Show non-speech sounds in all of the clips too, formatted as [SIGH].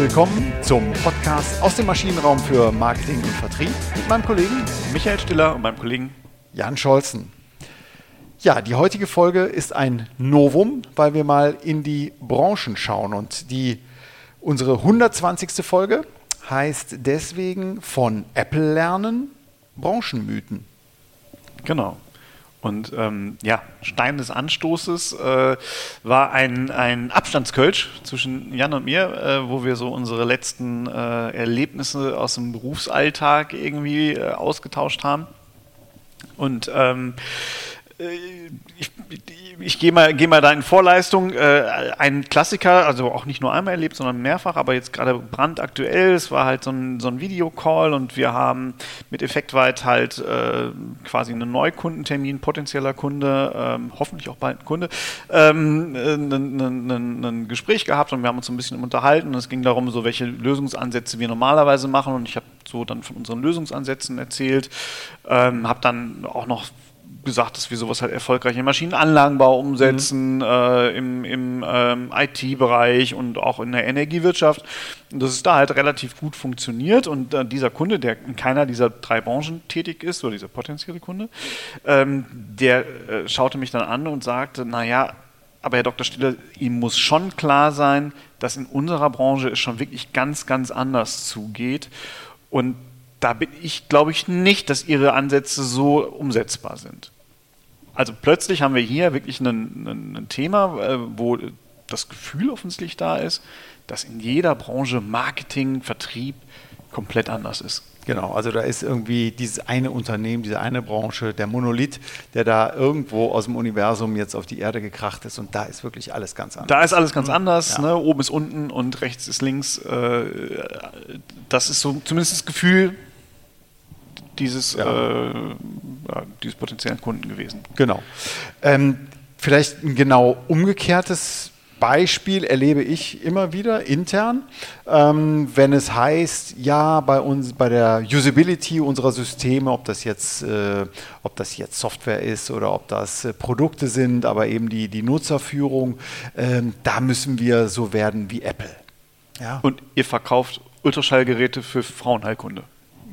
willkommen zum Podcast aus dem Maschinenraum für Marketing und Vertrieb mit meinem Kollegen Michael Stiller und meinem Kollegen Jan Scholzen. Ja, die heutige Folge ist ein Novum, weil wir mal in die Branchen schauen und die unsere 120. Folge heißt deswegen von Apple lernen Branchenmythen. Genau. Und ähm, ja, Stein des Anstoßes äh, war ein, ein Abstandskölsch zwischen Jan und mir, äh, wo wir so unsere letzten äh, Erlebnisse aus dem Berufsalltag irgendwie äh, ausgetauscht haben. Und ähm, äh, ich, ich gehe mal, geh mal da in Vorleistung. Äh, ein Klassiker, also auch nicht nur einmal erlebt, sondern mehrfach, aber jetzt gerade brandaktuell. Es war halt so ein, so ein Videocall und wir haben mit Effektweit halt äh, quasi einen Neukundentermin, potenzieller Kunde, ähm, hoffentlich auch bald ein Kunde, ähm, ein Gespräch gehabt und wir haben uns ein bisschen unterhalten. Und es ging darum, so welche Lösungsansätze wir normalerweise machen und ich habe so dann von unseren Lösungsansätzen erzählt, ähm, habe dann auch noch gesagt, dass wir sowas halt erfolgreich im Maschinenanlagenbau umsetzen, mhm. äh, im, im ähm, IT-Bereich und auch in der Energiewirtschaft. Und dass es da halt relativ gut funktioniert. Und äh, dieser Kunde, der in keiner dieser drei Branchen tätig ist, oder dieser potenzielle Kunde, ähm, der äh, schaute mich dann an und sagte, naja, aber Herr Dr. Stiller, ihm muss schon klar sein, dass in unserer Branche es schon wirklich ganz, ganz anders zugeht. Und da bin ich, glaube ich, nicht, dass ihre Ansätze so umsetzbar sind. Also plötzlich haben wir hier wirklich ein, Thema, äh, wo das Gefühl offensichtlich da ist, dass in jeder Branche Marketing, Vertrieb komplett anders ist. Genau, also da ist irgendwie dieses eine Unternehmen, diese eine Branche, der Monolith, der da irgendwo aus dem Universum jetzt auf die Erde gekracht ist und da ist wirklich alles ganz anders. Da ist alles ganz anders, ja. ne? oben ist unten und rechts ist links. Äh, das ist so zumindest das Gefühl, dieses, ja. äh, dieses potenziellen Kunden gewesen. Genau. Ähm, vielleicht ein genau umgekehrtes Beispiel erlebe ich immer wieder intern, ähm, wenn es heißt, ja, bei uns, bei der Usability unserer Systeme, ob das jetzt, äh, ob das jetzt Software ist oder ob das äh, Produkte sind, aber eben die, die Nutzerführung, äh, da müssen wir so werden wie Apple. Ja. Und ihr verkauft Ultraschallgeräte für Frauenheilkunde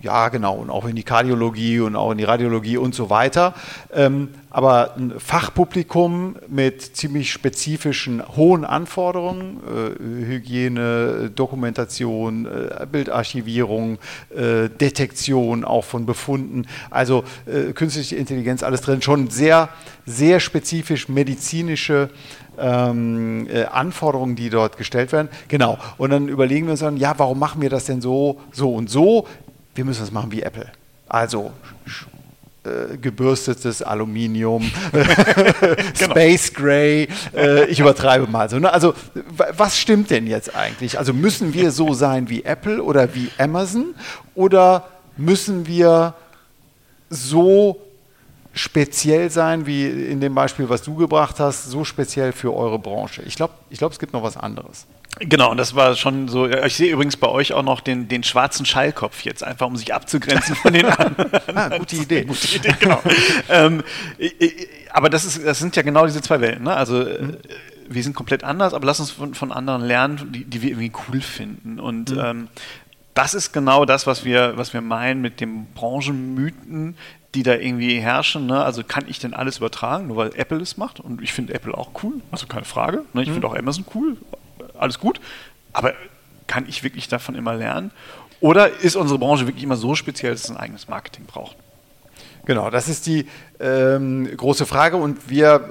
ja, genau, und auch in die Kardiologie und auch in die Radiologie und so weiter. Ähm, aber ein Fachpublikum mit ziemlich spezifischen hohen Anforderungen, äh, Hygiene, Dokumentation, äh, Bildarchivierung, äh, Detektion auch von Befunden, also äh, künstliche Intelligenz, alles drin, schon sehr, sehr spezifisch medizinische ähm, äh, Anforderungen, die dort gestellt werden. Genau. Und dann überlegen wir uns dann, ja, warum machen wir das denn so, so und so? Wir müssen das machen wie Apple. Also äh, gebürstetes Aluminium, [LAUGHS] genau. Space Gray, äh, ich übertreibe mal so. Ne? Also was stimmt denn jetzt eigentlich? Also müssen wir so sein wie Apple oder wie Amazon oder müssen wir so speziell sein, wie in dem Beispiel, was du gebracht hast, so speziell für eure Branche? Ich glaube, ich glaub, es gibt noch was anderes. Genau, und das war schon so. Ich sehe übrigens bei euch auch noch den, den schwarzen Schallkopf jetzt, einfach um sich abzugrenzen von den [LAUGHS] anderen. ah, gute Idee. Gute Idee, genau. ähm, aber das, ist, das sind ja genau diese zwei Welten. Ne? Also, mhm. wir sind komplett anders, aber lass uns von, von anderen lernen, die, die wir irgendwie cool finden. Und mhm. ähm, das ist genau das, was wir, was wir meinen mit dem Branchenmythen, die da irgendwie herrschen. Ne? Also kann ich denn alles übertragen, nur weil Apple es macht? Und ich finde Apple auch cool, also keine Frage. Ne? Ich mhm. finde auch Amazon cool, alles gut. Aber kann ich wirklich davon immer lernen? Oder ist unsere Branche wirklich immer so speziell, dass es ein eigenes Marketing braucht? Genau, das ist die ähm, große Frage und wir,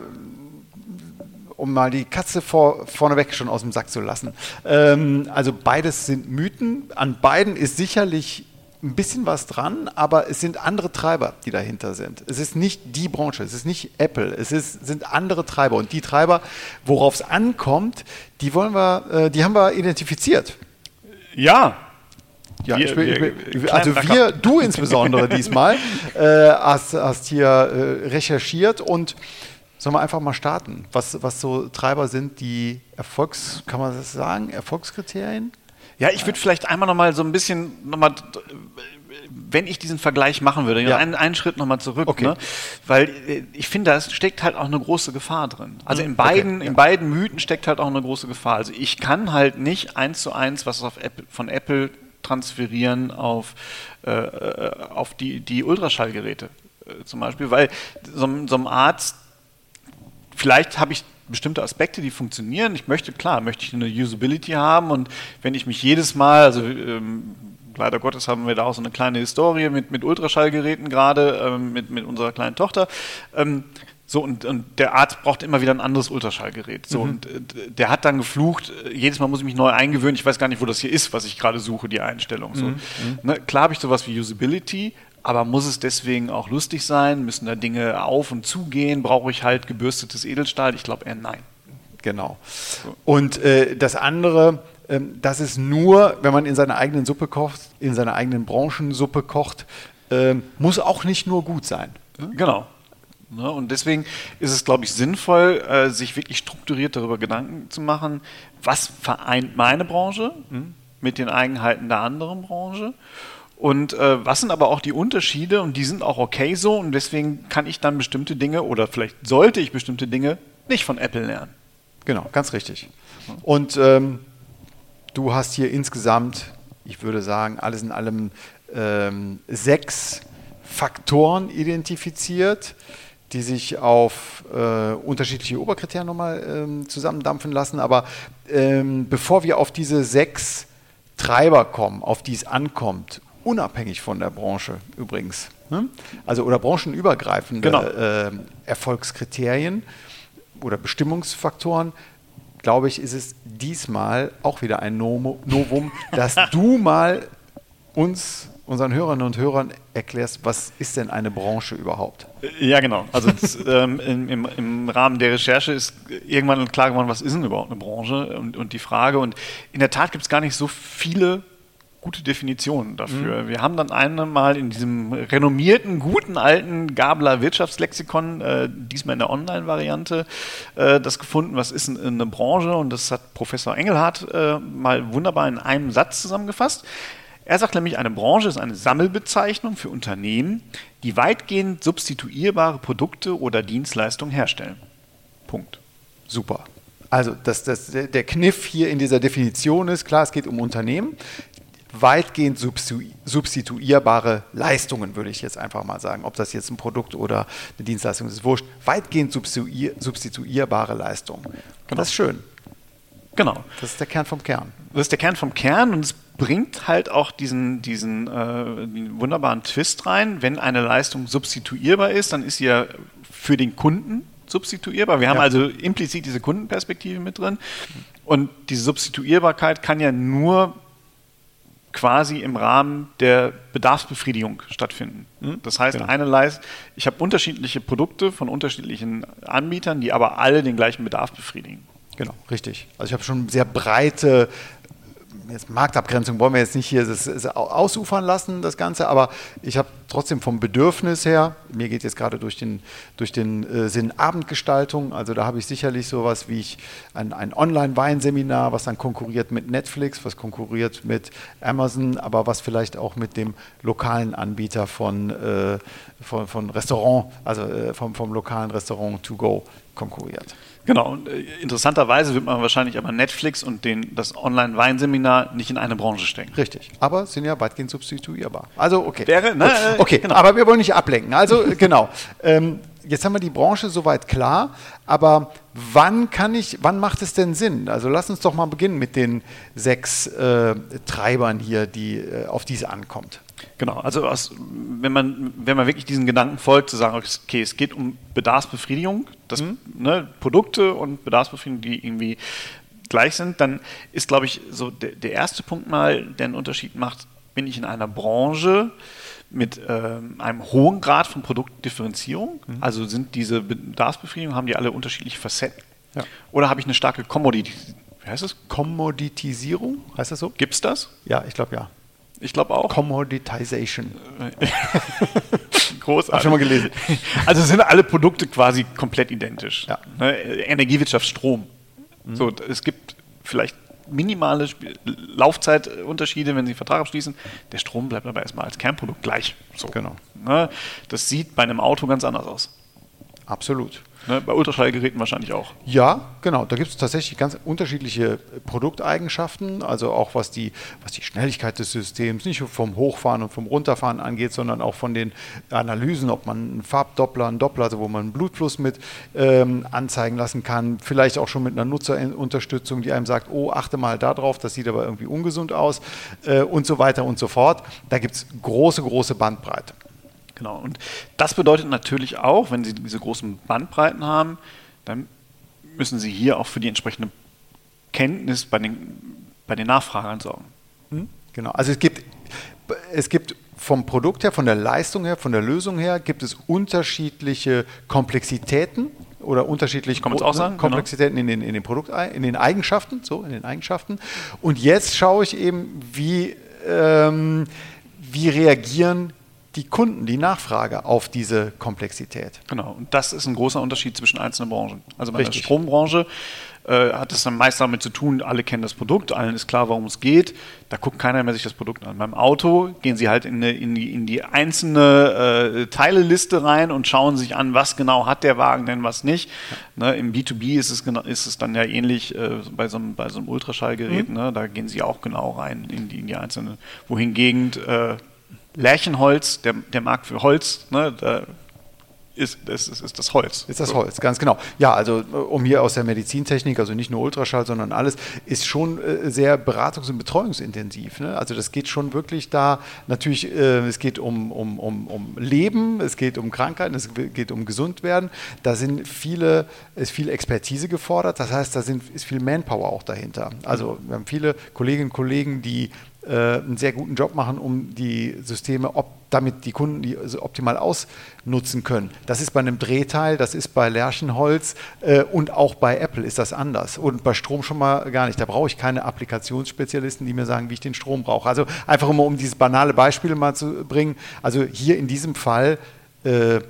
um mal die Katze vor, vorneweg schon aus dem Sack zu lassen, ähm, also beides sind Mythen. An beiden ist sicherlich ein bisschen was dran, aber es sind andere Treiber, die dahinter sind. Es ist nicht die Branche, es ist nicht Apple, es ist, sind andere Treiber. Und die Treiber, worauf es ankommt, die wollen wir, äh, die haben wir identifiziert. Ja, ja, wir, ich, wir, also wir, du insbesondere [LAUGHS] diesmal, äh, hast, hast, hier äh, recherchiert und sollen wir einfach mal starten, was, was so Treiber sind, die Erfolgs, kann man das sagen, Erfolgskriterien? Ja, ich würde vielleicht einmal noch mal so ein bisschen noch mal wenn ich diesen Vergleich machen würde, ja. einen, einen Schritt nochmal zurück, okay. ne? weil äh, ich finde, da steckt halt auch eine große Gefahr drin. Also in beiden, okay, ja. in beiden Mythen steckt halt auch eine große Gefahr. Also ich kann halt nicht eins zu eins was Apple, von Apple transferieren auf, äh, äh auf die, die Ultraschallgeräte äh, zum Beispiel, weil so, so ein Arzt, vielleicht habe ich bestimmte Aspekte, die funktionieren. Ich möchte, klar, möchte ich eine Usability haben und wenn ich mich jedes Mal, also ähm, leider Gottes haben wir da auch so eine kleine Historie mit, mit Ultraschallgeräten gerade, ähm, mit, mit unserer kleinen Tochter. Ähm, so, und, und der Arzt braucht immer wieder ein anderes Ultraschallgerät. So, mhm. und äh, der hat dann geflucht, äh, jedes Mal muss ich mich neu eingewöhnen, ich weiß gar nicht, wo das hier ist, was ich gerade suche, die Einstellung. So. Mhm. Ne, klar habe ich sowas wie Usability, aber muss es deswegen auch lustig sein? Müssen da Dinge auf und zugehen? Brauche ich halt gebürstetes Edelstahl? Ich glaube eher nein. Genau. Und äh, das andere, ähm, das ist nur, wenn man in seiner eigenen Suppe kocht, in seiner eigenen Branchensuppe kocht, ähm, muss auch nicht nur gut sein. Genau. Ne, und deswegen ist es, glaube ich, sinnvoll, äh, sich wirklich strukturiert darüber Gedanken zu machen, was vereint meine Branche mhm. mit den Eigenheiten der anderen Branche. Und äh, was sind aber auch die Unterschiede und die sind auch okay so und deswegen kann ich dann bestimmte Dinge oder vielleicht sollte ich bestimmte Dinge nicht von Apple lernen. Genau, ganz richtig. Und ähm, Du hast hier insgesamt, ich würde sagen, alles in allem ähm, sechs Faktoren identifiziert, die sich auf äh, unterschiedliche Oberkriterien nochmal ähm, zusammendampfen lassen. Aber ähm, bevor wir auf diese sechs Treiber kommen, auf die es ankommt, unabhängig von der Branche übrigens, ne? also oder branchenübergreifende genau. äh, Erfolgskriterien oder Bestimmungsfaktoren, glaube ich, ist es diesmal auch wieder ein Novum, [LAUGHS] dass du mal uns, unseren Hörerinnen und Hörern, erklärst, was ist denn eine Branche überhaupt? Ja, genau. Also das, ähm, im, im, Rahmen der Recherche ist irgendwann klar geworden, was ist denn überhaupt eine Branche und, und die Frage. Und in der Tat gibt es gar nicht so viele gute Definition dafür. Mhm. Wir haben dann einmal in diesem renommierten, guten alten Gabler Wirtschaftslexikon, äh, diesmal in der Online-Variante, äh, das gefunden, was ist eine Branche und das hat Professor Engelhardt äh, mal wunderbar in einem Satz zusammengefasst. Er sagt nämlich, eine Branche ist eine Sammelbezeichnung für Unternehmen, die weitgehend substituierbare Produkte oder Dienstleistungen herstellen. Punkt. Super. Also das, das, der Kniff hier in dieser Definition ist, klar, es geht um Unternehmen, weitgehend substituierbare Leistungen, würde ich jetzt einfach mal sagen. Ob das jetzt ein Produkt oder eine Dienstleistung ist, wurscht. Weitgehend substituierbare Leistungen. Genau. Das ist schön. Genau. Das ist der Kern vom Kern. Das ist der Kern vom Kern und es bringt halt auch diesen, diesen äh, wunderbaren Twist rein. Wenn eine Leistung substituierbar ist, dann ist sie ja für den Kunden substituierbar. Wir haben also implizit diese Kundenperspektive mit drin. Und diese Substituierbarkeit kann ja nur quasi im Rahmen der Bedarfsbefriedigung stattfinden. Hm? Das heißt, genau. eine Leist ich habe unterschiedliche Produkte von unterschiedlichen Anbietern, die aber alle den gleichen Bedarf befriedigen. Genau, richtig. Also ich habe schon sehr breite jetzt Marktabgrenzung wollen wir jetzt nicht hier das, das ausufern lassen, das Ganze, aber ich habe trotzdem vom Bedürfnis her, mir geht jetzt gerade durch den, durch den äh, Sinn Abendgestaltung, also da habe ich sicherlich sowas wie ich ein, ein Online-Weinseminar, was dann konkurriert mit Netflix, was konkurriert mit Amazon, aber was vielleicht auch mit dem lokalen Anbieter von, äh, von, von Restaurant, also äh, vom, vom lokalen Restaurant to go konkurriert. Genau, äh, interessanterweise wird man wahrscheinlich aber Netflix und den, das Online-Weinseminar nicht in eine Branche stecken. Richtig, aber sind ja weitgehend substituierbar. Also okay. Wäre, ne, äh, okay, genau. aber wir wollen nicht ablenken. Also [LAUGHS] genau. Ähm, jetzt haben wir die Branche soweit klar, aber wann kann ich, wann macht es denn Sinn? Also lass uns doch mal beginnen mit den sechs äh, Treibern hier, die, äh, auf die es ankommt. Genau, also aus, wenn, man, wenn man wirklich diesen Gedanken folgt, zu sagen, okay, es geht um Bedarfsbefriedigung, das, mhm. ne, Produkte und Bedarfsbefriedigung, die irgendwie gleich sind, dann ist, glaube ich, so der, der, erste Punkt mal, der einen Unterschied macht, bin ich in einer Branche mit äh, einem hohen Grad von Produktdifferenzierung, mhm. also sind diese Bedarfsbefriedigungen, haben die alle unterschiedliche Facetten? Ja. Oder habe ich eine starke Commodity, wie heißt das? Kommoditisierung, heißt das so? Gibt es das? Ja, ich glaube ja. Ich glaube auch. Commoditization. [LAUGHS] Großartig. Hab schon mal gelesen. Also sind alle Produkte quasi komplett identisch. Ja. Ne? Energiewirtschaft, Strom. Mhm. So, es gibt vielleicht minimale Laufzeitunterschiede, wenn Sie einen Vertrag abschließen. Der Strom bleibt aber erstmal als Kernprodukt gleich. So. Genau. Ne? Das sieht bei einem Auto ganz anders aus. Absolut. Ne, bei Ultraschallgeräten wahrscheinlich auch. Ja, genau. Da gibt es tatsächlich ganz unterschiedliche Produkteigenschaften, also auch was die, was die Schnelligkeit des Systems nicht vom Hochfahren und vom Runterfahren angeht, sondern auch von den Analysen, ob man einen Farbdoppler, einen Doppler, also wo man einen Blutfluss mit ähm, anzeigen lassen kann, vielleicht auch schon mit einer Nutzerunterstützung, die einem sagt, oh, achte mal darauf, das sieht aber irgendwie ungesund aus äh, und so weiter und so fort. Da gibt es große, große Bandbreite. Genau. Und das bedeutet natürlich auch, wenn Sie diese großen Bandbreiten haben, dann müssen Sie hier auch für die entsprechende Kenntnis bei den, bei den Nachfragern sorgen. Hm? Genau. Also es gibt, es gibt vom Produkt her, von der Leistung her, von der Lösung her, gibt es unterschiedliche Komplexitäten oder unterschiedliche Kann auch sagen. Komplexitäten genau. in, den, in, den Produkt, in den Eigenschaften, so in den Eigenschaften. Und jetzt schaue ich eben, wie, ähm, wie reagieren die Kunden, die Nachfrage auf diese Komplexität. Genau, und das ist ein großer Unterschied zwischen einzelnen Branchen. Also bei Richtig. der Strombranche äh, hat es dann meist damit zu tun, alle kennen das Produkt, allen ist klar, worum es geht. Da guckt keiner mehr sich das Produkt an. Beim Auto gehen sie halt in, eine, in, die, in die, einzelne äh, Teileliste rein und schauen sich an, was genau hat der Wagen denn, was nicht. Ja. Ne, Im B2B ist es, genau, ist es dann ja ähnlich äh, bei, so einem, bei so einem Ultraschallgerät. Mhm. Ne, da gehen sie auch genau rein in die, in die einzelne. Wohingegen äh, Lärchenholz, der, der Markt für Holz, ne, da ist, ist, ist, ist das Holz. Ist das Holz, ganz genau. Ja, also um hier aus der Medizintechnik, also nicht nur Ultraschall, sondern alles, ist schon äh, sehr beratungs- und betreuungsintensiv. Ne? Also das geht schon wirklich da, natürlich, äh, es geht um, um, um, um Leben, es geht um Krankheiten, es geht um Gesundwerden. Da sind viele, ist viel Expertise gefordert. Das heißt, da sind, ist viel Manpower auch dahinter. Also wir haben viele Kolleginnen und Kollegen, die äh, einen sehr guten Job machen, um die Systeme, ob, damit die Kunden die also optimal ausnutzen können. Das ist bei einem Drehteil, das ist bei Lärchenholz äh, und auch bei Apple ist das anders. Und bei Strom schon mal gar nicht. Da brauche ich keine Applikationsspezialisten, die mir sagen, wie ich den Strom brauche. Also einfach immer, um dieses banale Beispiel mal zu bringen. Also hier in diesem Fall äh,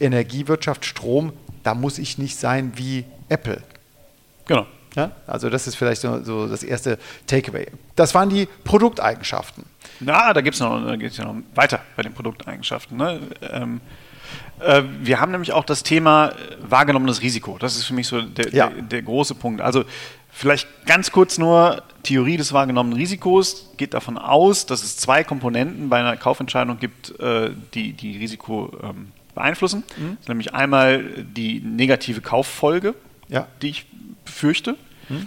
Energiewirtschaft, Strom, da muss ich nicht sein wie Apple. Genau. Ja? Also das ist vielleicht so, so, das erste Takeaway. Das waren die Produkteigenschaften. Na, da gibt es noch, ja noch weiter bei den Produkteigenschaften. Ne? Ähm, äh, wir haben nämlich auch das Thema wahrgenommenes Risiko. Das ist für mich so der, ja. der, der große Punkt. Also vielleicht ganz kurz nur Theorie des wahrgenommenen Risikos geht davon aus, dass es zwei Komponenten bei einer Kaufentscheidung gibt, äh, die die Risiko ähm, beeinflussen. Mhm. nämlich einmal die negative Kauffolge, ja. die ich befürchte. Hm.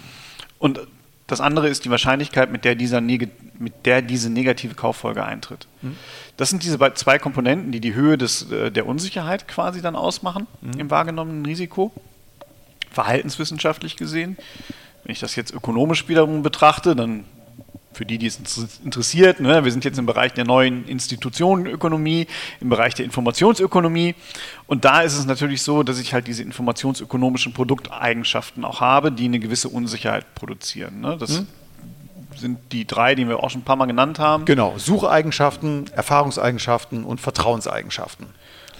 Und das andere ist die Wahrscheinlichkeit, mit der, dieser mit der diese negative Kauffolge eintritt. Hm. Das sind diese zwei Komponenten, die die Höhe des, äh, der Unsicherheit quasi dann ausmachen hm. im wahrgenommenen Risiko, verhaltenswissenschaftlich gesehen. Wenn ich das jetzt ökonomisch wiederum betrachte, dann für die, die es interessiert, ne, wir sind jetzt im Bereich der neuen Institutionenökonomie, im Bereich der Informationsökonomie. Und da ist es natürlich so, dass ich halt diese informationsökonomischen Produkteigenschaften auch habe, die eine gewisse Unsicherheit produzieren. Ne. Das hm. sind die drei, die wir auch schon ein paar Mal genannt haben. Genau, Sucheigenschaften, Erfahrungseigenschaften und Vertrauenseigenschaften.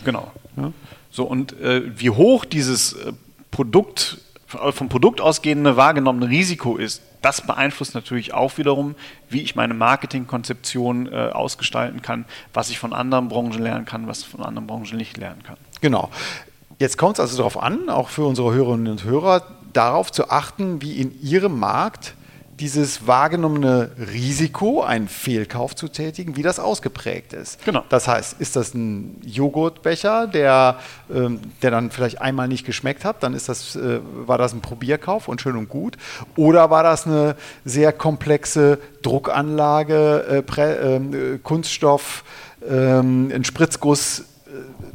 Genau. Ja. So, und äh, wie hoch dieses äh, Produkt, vom Produkt ausgehende wahrgenommene Risiko ist, das beeinflusst natürlich auch wiederum, wie ich meine Marketingkonzeption äh, ausgestalten kann, was ich von anderen Branchen lernen kann, was ich von anderen Branchen nicht lernen kann. Genau. Jetzt kommt es also darauf an, auch für unsere Hörerinnen und Hörer, darauf zu achten, wie in Ihrem Markt dieses wahrgenommene Risiko, einen Fehlkauf zu tätigen, wie das ausgeprägt ist. Genau. Das heißt, ist das ein Joghurtbecher, der, ähm, der dann vielleicht einmal nicht geschmeckt hat, dann ist das, äh, war das ein Probierkauf und schön und gut. Oder war das eine sehr komplexe Druckanlage, äh, Prä, äh, Kunststoff, ähm, ein Spritzguss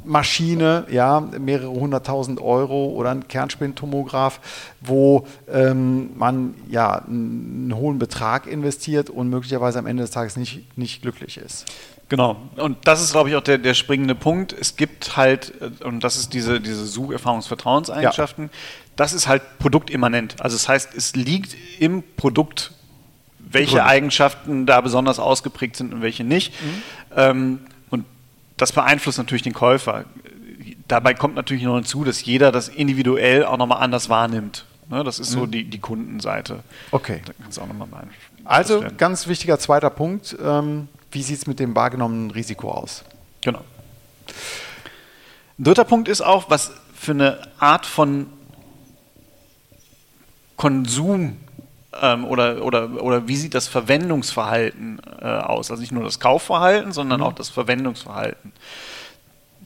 Maschine, ja, mehrere hunderttausend Euro oder ein Kernspintomograph, wo ähm, man ja einen hohen Betrag investiert und möglicherweise am Ende des Tages nicht, nicht glücklich ist. Genau. Und das ist, glaube ich, auch der, der springende Punkt. Es gibt halt, äh, und das ist diese, diese Sucherfahrungsvertrauenseigenschaften, ja. das ist halt produktimmanent. Also das heißt, es liegt im Produkt, welche Eigenschaften da besonders ausgeprägt sind und welche nicht. Mhm. Ähm, das beeinflusst natürlich den Käufer. Dabei kommt natürlich noch hinzu, dass jeder das individuell auch nochmal anders wahrnimmt. Ne, das ist so die, die Kundenseite. Okay. Da kannst du auch nochmal. Also ganz wichtiger zweiter Punkt. Ähm, wie sieht es mit dem wahrgenommenen Risiko aus? Genau. Ein dritter Punkt ist auch, was für eine Art von Konsum ähm, oder, oder, oder wie sieht das Verwendungsverhalten äh, aus? Also nicht nur das Kaufverhalten, sondern auch das Verwendungsverhalten.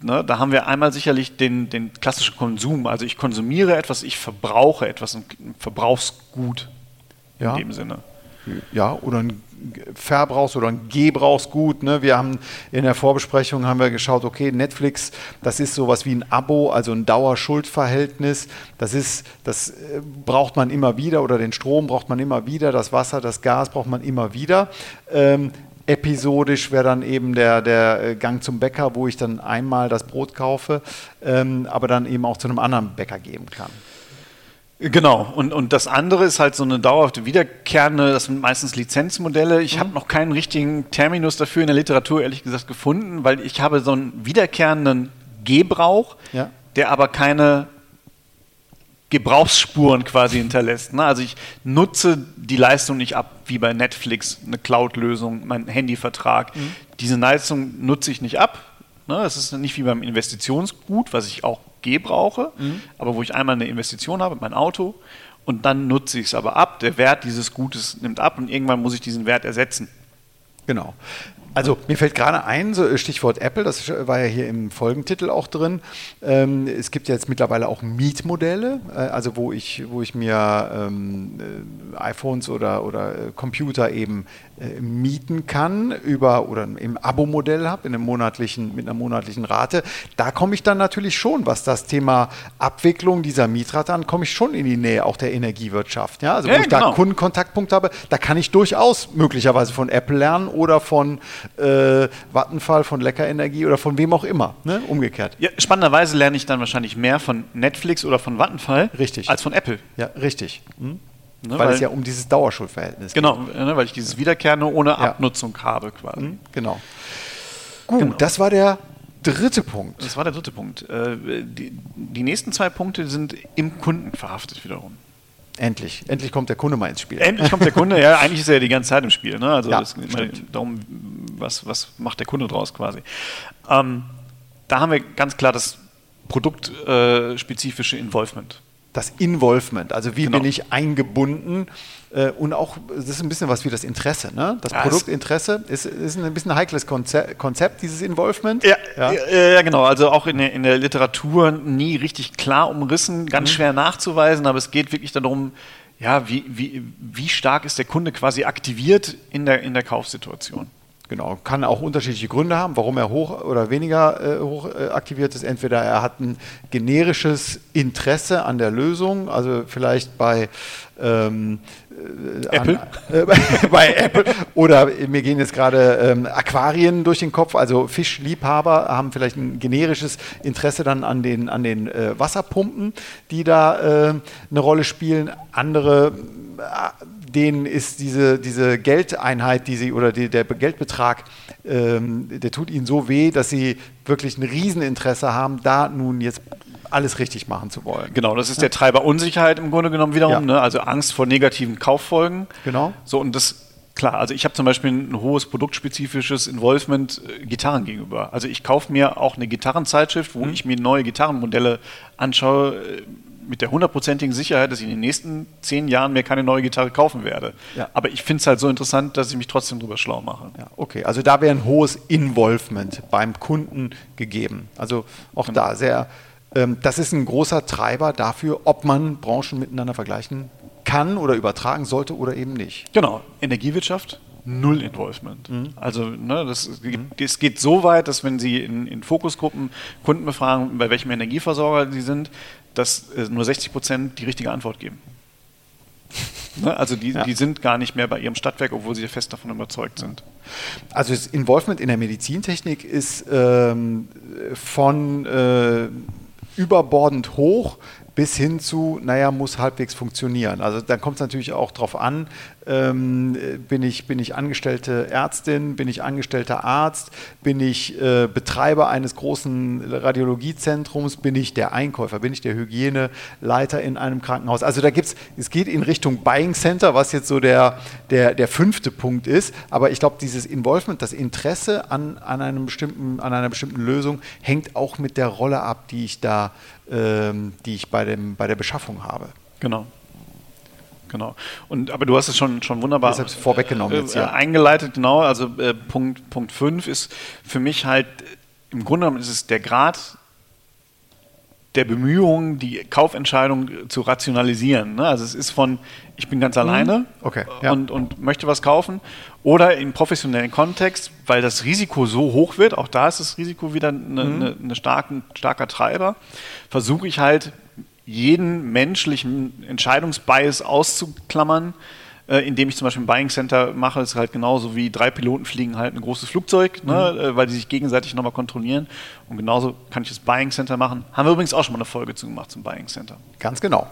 Ne, da haben wir einmal sicherlich den, den klassischen Konsum. Also ich konsumiere etwas, ich verbrauche etwas, ein Verbrauchsgut Ja. in dem Sinne. Ja, oder ein Verbrauchs- oder ein Gebrauchsgut. Ne? Wir haben in der Vorbesprechung haben wir geschaut, okay, Netflix, das ist sowas wie ein Abo, also ein Dauerschuldverhältnis. Das ist, das äh, braucht man immer wieder oder den Strom braucht man immer wieder, das Wasser, das Gas braucht man immer wieder. Ähm, Episodisch wäre dann eben der, der äh, Gang zum Bäcker, wo ich dann einmal das Brot kaufe, ähm, aber dann eben auch zu einem anderen Bäcker geben kann. Genau, und, und das andere ist halt so eine dauerhafte wiederkehrende, das sind meistens Lizenzmodelle. Ich habe noch keinen richtigen Terminus dafür in der Literatur, ehrlich gesagt, gefunden, weil ich habe so einen wiederkehrenden Gebrauch, Ja. der aber keine Gebrauchsspuren quasi hinterlässt. Ne? Also ich nutze die Leistung nicht ab, wie bei Netflix, eine Cloud-Lösung, mein Handyvertrag. Diese Leistung nutze ich nicht ab. Ne? Das ist nicht wie beim Investitionsgut, was ich auch gebrauche, aber wo ich einmal eine Investition habe, mein Auto, und dann nutze ich es aber ab. Der Wert dieses Gutes nimmt ab und irgendwann muss ich diesen Wert ersetzen. Genau. Also mir fällt gerade ein, so Stichwort Apple, das war ja hier im Folgentitel auch drin. Ähm, es gibt ja jetzt mittlerweile auch Mietmodelle, äh, also wo ich, wo ich mir ähm, äh, iPhones oder, oder äh, Computer eben äh, mieten kann über oder im Abo-Modell habe, in einem monatlichen, mit einer monatlichen Rate. Da komme ich dann natürlich schon, was das Thema Abwicklung dieser Mietrate an, komme ich schon in die Nähe auch der Energiewirtschaft. Ja? Also wo Ja, ich da genau. Kundenkontaktpunkt habe, da kann ich durchaus möglicherweise von Apple lernen oder von äh, Vattenfall, von Lecker Energie oder von wem auch immer. Ne? Umgekehrt. Ja, spannenderweise lerne ich dann wahrscheinlich mehr von Netflix oder von Vattenfall Richtig. als von Apple. Ja, richtig. Hm? Ne, weil, es ja um dieses Dauerschuldverhältnis Genau, ne, weil ich dieses Wiederkehrende ohne Ja. Abnutzung habe quasi. geht. Hm? Genau. Gut, Genau. das war der dritte Punkt. Das war der dritte Punkt. Äh, die, die nächsten zwei Punkte sind im Kunden verhaftet wiederum. Endlich. Endlich kommt der Kunde mal ins Spiel. Endlich kommt der Kunde, ja, eigentlich ist er ja die ganze Zeit im Spiel. Ne? Also Ja, es geht immer darum, was, was macht der Kunde draus quasi. Ähm, da haben wir ganz klar das produktspezifische Involvement. Das Involvement, also wie Genau. bin ich eingebunden äh, und auch, das ist ein bisschen was wie das Interesse. Ne? Das Ja, es- Produktinteresse ist, ist ein bisschen ein heikles Konze Konzept, dieses Involvement. Ja, Ja. ja. genau. Also auch in der, in der Literatur nie richtig klar umrissen, ganz schwer nachzuweisen, aber es geht wirklich darum, ja, wie, wie, wie stark ist der Kunde quasi aktiviert in der, in der Kaufsituation. Genau, kann auch unterschiedliche Gründe haben, warum er hoch oder weniger äh, hoch äh, aktiviert ist. Entweder er hat ein generisches Interesse an der Lösung, also vielleicht bei ähm, äh, Apple? An, äh, bei, bei Apple. Oder mir gehen jetzt gerade ähm, Aquarien durch den Kopf, also Fischliebhaber haben vielleicht ein generisches Interesse dann an den, an den äh, Wasserpumpen, die da äh, eine Rolle spielen. Andere äh, denen ist diese, diese Geldeinheit, die sie oder die, der Geldbetrag, ähm, der tut ihnen so weh, dass sie wirklich ein Rieseninteresse haben, da nun jetzt alles richtig machen zu wollen. Genau, das ist der Treiber Unsicherheit im Grunde genommen wiederum, Ja. ne? also Angst vor negativen Kauffolgen. Genau. So, und das, klar, also ich habe zum Beispiel ein hohes produktspezifisches Involvement äh, Gitarren gegenüber. Also ich kaufe mir auch eine Gitarrenzeitschrift, Mhm. wo ich mir neue Gitarrenmodelle anschaue, äh, mit der hundertprozentigen Sicherheit, dass ich in den nächsten zehn Jahren mir keine neue Gitarre kaufen werde. Ja. Aber ich finde es halt so interessant, dass ich mich trotzdem drüber schlau mache. Ja, okay, also da wäre ein hohes Involvement beim Kunden gegeben. Also auch da sehr, das ist ein großer Treiber dafür, ob man Branchen miteinander vergleichen kann oder übertragen sollte oder eben nicht. Genau, Energiewirtschaft, null Involvement. Mhm. Also ne, das, es geht so weit, dass wenn Sie in, in Fokusgruppen Kunden befragen, bei welchem Energieversorger sie sind, dass äh, nur 60 Prozent die richtige Antwort geben. [LAUGHS] ne, also die, Ja. die sind gar nicht mehr bei ihrem Stadtwerk, obwohl sie fest davon überzeugt sind. Also das Involvement in der Medizintechnik ist ähm, von äh, überbordend hoch bis hin zu, naja, muss halbwegs funktionieren. Also dann kommt es natürlich auch darauf an, ähm, bin, ich, bin ich angestellte Ärztin, bin ich angestellter Arzt, bin ich äh, Betreiber eines großen Radiologiezentrums, bin ich der Einkäufer, bin ich der Hygieneleiter in einem Krankenhaus. Also da gibt es, es geht in Richtung Buying Center, was jetzt so der, der, der fünfte Punkt ist. Aber ich glaube, dieses Involvement, das Interesse an, an, einem bestimmten, an einer bestimmten Lösung hängt auch mit der Rolle ab, die ich da, ähm, die ich bei, dem, bei der Beschaffung habe. Genau. Genau. Und, aber du hast es schon, schon wunderbar vorweggenommen äh, jetzt, ja. eingeleitet, genau. Also äh, Punkt, Punkt 5 ist für mich halt, im Grunde genommen ist es der Grad der Bemühungen, die Kaufentscheidung zu rationalisieren. Ne? Also es ist von, ich bin ganz alleine mhm. okay, ja. und, und möchte was kaufen oder im professionellen Kontext, weil das Risiko so hoch wird, auch da ist das Risiko wieder eine, mhm. eine, eine starken, starker Treiber, versuche ich halt jeden menschlichen Entscheidungsbias auszuklammern, äh, indem ich zum Beispiel ein Buying Center mache, ist halt genauso wie drei Piloten fliegen halt ein großes Flugzeug, ne, mhm. äh, weil die sich gegenseitig nochmal kontrollieren. Und genauso kann ich das Buying Center machen. Haben wir übrigens auch schon mal eine Folge zu gemacht zum Buying Center. Ganz genau.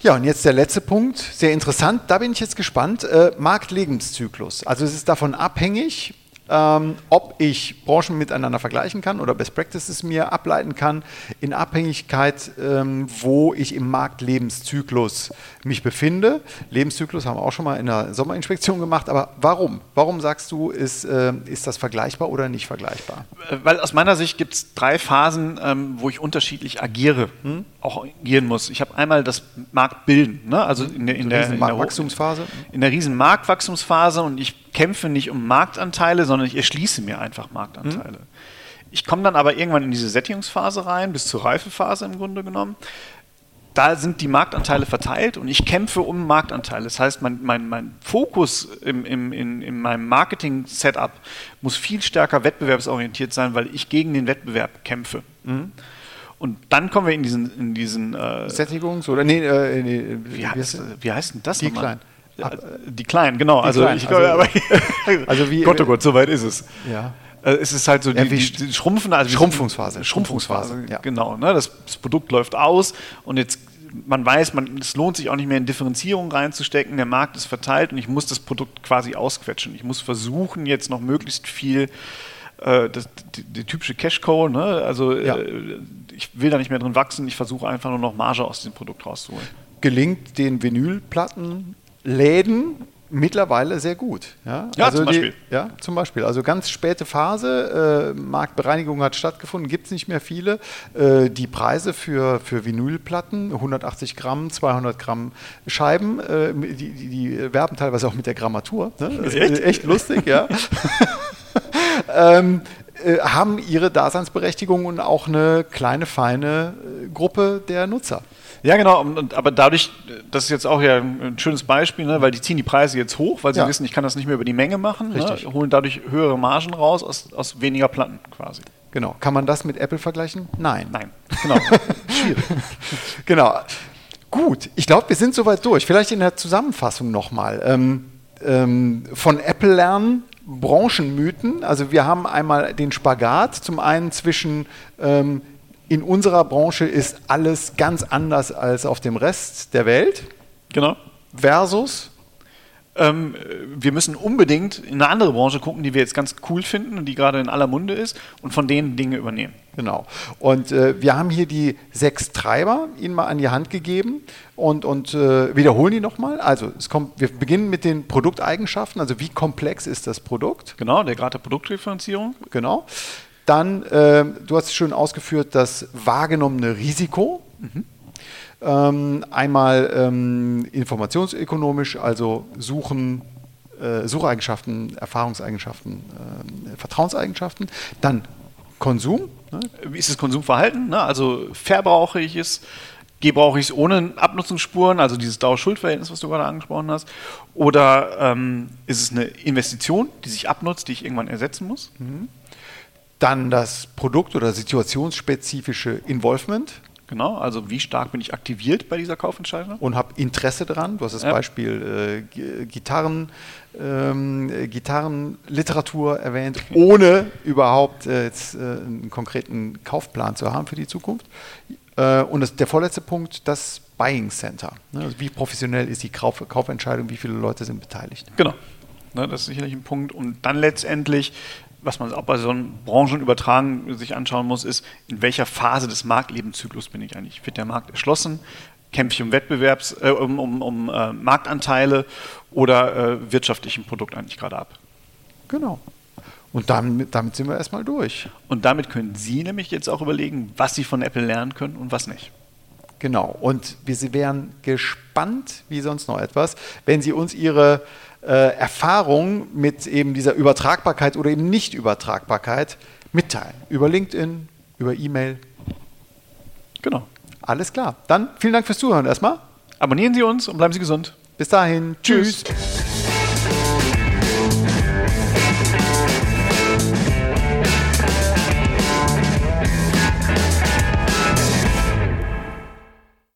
Ja, und jetzt der letzte Punkt, sehr interessant, da bin ich jetzt gespannt. Äh, Marktlebenszyklus. Also es ist davon abhängig, ähm, ob ich Branchen miteinander vergleichen kann oder Best Practices mir ableiten kann, in Abhängigkeit, ähm, wo ich im Marktlebenszyklus mich befinde. Lebenszyklus haben wir auch schon mal in der Sommerinspektion gemacht, aber warum? Warum sagst du, ist, äh, ist das vergleichbar oder nicht vergleichbar? Äh, weil aus meiner Sicht gibt es drei Phasen, ähm, wo ich unterschiedlich agiere, hm? Auch agieren muss. Ich habe einmal das Marktbilden, ne? also in der, in der, in der Wachstumsphase. In der riesen Marktwachstumsphase und ich kämpfe nicht um Marktanteile, sondern ich erschließe mir einfach Marktanteile. Hm? Ich komme dann aber irgendwann in diese Sättigungsphase rein, bis zur Reifephase im Grunde genommen da sind die Marktanteile verteilt und ich kämpfe um Marktanteile. Das heißt, mein, mein, mein Fokus im, im, in, in meinem Marketing-Setup muss viel stärker wettbewerbsorientiert sein, weil ich gegen den Wettbewerb kämpfe. Mhm. Und dann kommen wir in diesen, in diesen äh, Sättigungs- oder nee, äh, nee wie, heißt, wie heißt denn das? Die Kleinen. Die Kleinen, genau. Die also, Kleinen. ich, also, aber, [LAUGHS] also wie, Gott, oh Gott, so weit ist es. Ja. Äh, es ist halt so die, die, die Schrumpfen, also Schrumpfungsphase. Schrumpfungsphase, ja. genau. Ne? Das, das, Produkt läuft aus und jetzt man weiß, man, es lohnt sich auch nicht mehr in Differenzierung reinzustecken. Der Markt ist verteilt und ich muss das Produkt quasi ausquetschen. Ich muss versuchen, jetzt noch möglichst viel äh, das, die, die, typische Cash-Cow, ne? also ja. äh, ich will da nicht mehr drin wachsen, ich versuche einfach nur noch Marge aus diesem Produkt rauszuholen. Gelingt den Vinylplattenläden Mittlerweile sehr gut. Ja, ja also zum Beispiel. Die, ja, zum Beispiel. Also ganz späte Phase, äh, Marktbereinigung hat stattgefunden, gibt es nicht mehr viele. Äh, die Preise für, für Vinylplatten, 180 Gramm, 200 Gramm Scheiben, äh, die, die, die, werben teilweise auch mit der Grammatur. Ne? Das echt? ist echt lustig, ja. [LAUGHS] ähm, äh, haben ihre Daseinsberechtigung und auch eine kleine, feine äh, Gruppe der Nutzer. Ja, genau. Und, aber dadurch, das ist jetzt auch ja ein schönes Beispiel, ne, weil die ziehen die Preise jetzt hoch, weil sie ja. wissen, ich kann das nicht mehr über die Menge machen. Ne, holen dadurch höhere Margen raus aus, aus weniger Platten quasi. Genau. Kann man das mit Apple vergleichen? Nein. Nein. Genau. [LAUGHS] Schwierig. genau. Gut, ich glaube, wir sind soweit durch. Vielleicht in der Zusammenfassung nochmal. Ähm, ähm, von Apple lernen, Branchenmythen. Also wir haben einmal den Spagat, zum einen zwischen ähm, in unserer Branche ist alles ganz anders als auf dem Rest der Welt. Genau. Versus ähm, wir müssen unbedingt in eine andere Branche gucken, die wir jetzt ganz cool finden und die gerade in aller Munde ist und von denen Dinge übernehmen. Genau. Und äh, wir haben hier die sechs Treiber Ihnen mal an die Hand gegeben und, und äh, wiederholen die nochmal. Also es kommt, wir beginnen mit den Produkteigenschaften, also wie komplex ist das Produkt? Genau, der Grad der Produktdifferenzierung. Genau. Dann, äh, du hast schön ausgeführt, das wahrgenommene Risiko. Mhm. Ähm, einmal ähm, informationsökonomisch, also Suchen, äh, Sucheigenschaften, Erfahrungseigenschaften, äh, Vertrauenseigenschaften. Dann Konsum. Ne? Wie ist das Konsumverhalten? Ne? Also verbrauche ich es? Gebrauche ich es ohne Abnutzungsspuren, also dieses Dauer-Schuld-Verhältnis, was du gerade angesprochen hast? Oder ähm, ist es eine Investition, die sich abnutzt, die ich irgendwann ersetzen muss? Mhm. Dann das Produkt- oder situationsspezifische Involvement. Genau, also wie stark bin ich aktiviert bei dieser Kaufentscheidung? Und habe Interesse daran. Du hast das ja. Beispiel äh, Gitarren, ähm, Gitarrenliteratur erwähnt, ohne überhaupt äh, jetzt, äh, einen konkreten Kaufplan zu haben für die Zukunft. Äh, und das, der vorletzte Punkt, das Buying Center. Ne? Also wie professionell ist die Kauf, Kaufentscheidung, wie viele Leute sind beteiligt? Genau. Ne, das ist sicherlich ein Punkt. Und dann letztendlich, was man auch bei so einem Branchenübertragen sich anschauen muss, ist, in welcher Phase des Marktlebenszyklus bin ich eigentlich? Wird der Markt erschlossen? Kämpfe ich um Wettbewerbs, äh, um, um, um äh, Marktanteile oder äh, wirtschafte ich ein Produkt eigentlich gerade ab? Genau. Und dann, damit sind wir erstmal durch. Und damit können Sie nämlich jetzt auch überlegen, was Sie von Apple lernen können und was nicht. Genau. Und wir wären gespannt, wie sonst noch etwas, wenn Sie uns Ihre äh, Erfahrung mit eben dieser Übertragbarkeit oder eben Nicht-Übertragbarkeit mitteilen. Über LinkedIn, über E-Mail. Genau. Alles klar. Dann vielen Dank fürs Zuhören erstmal. Abonnieren Sie uns und bleiben Sie gesund. Bis dahin. Tschüss. Tschüss.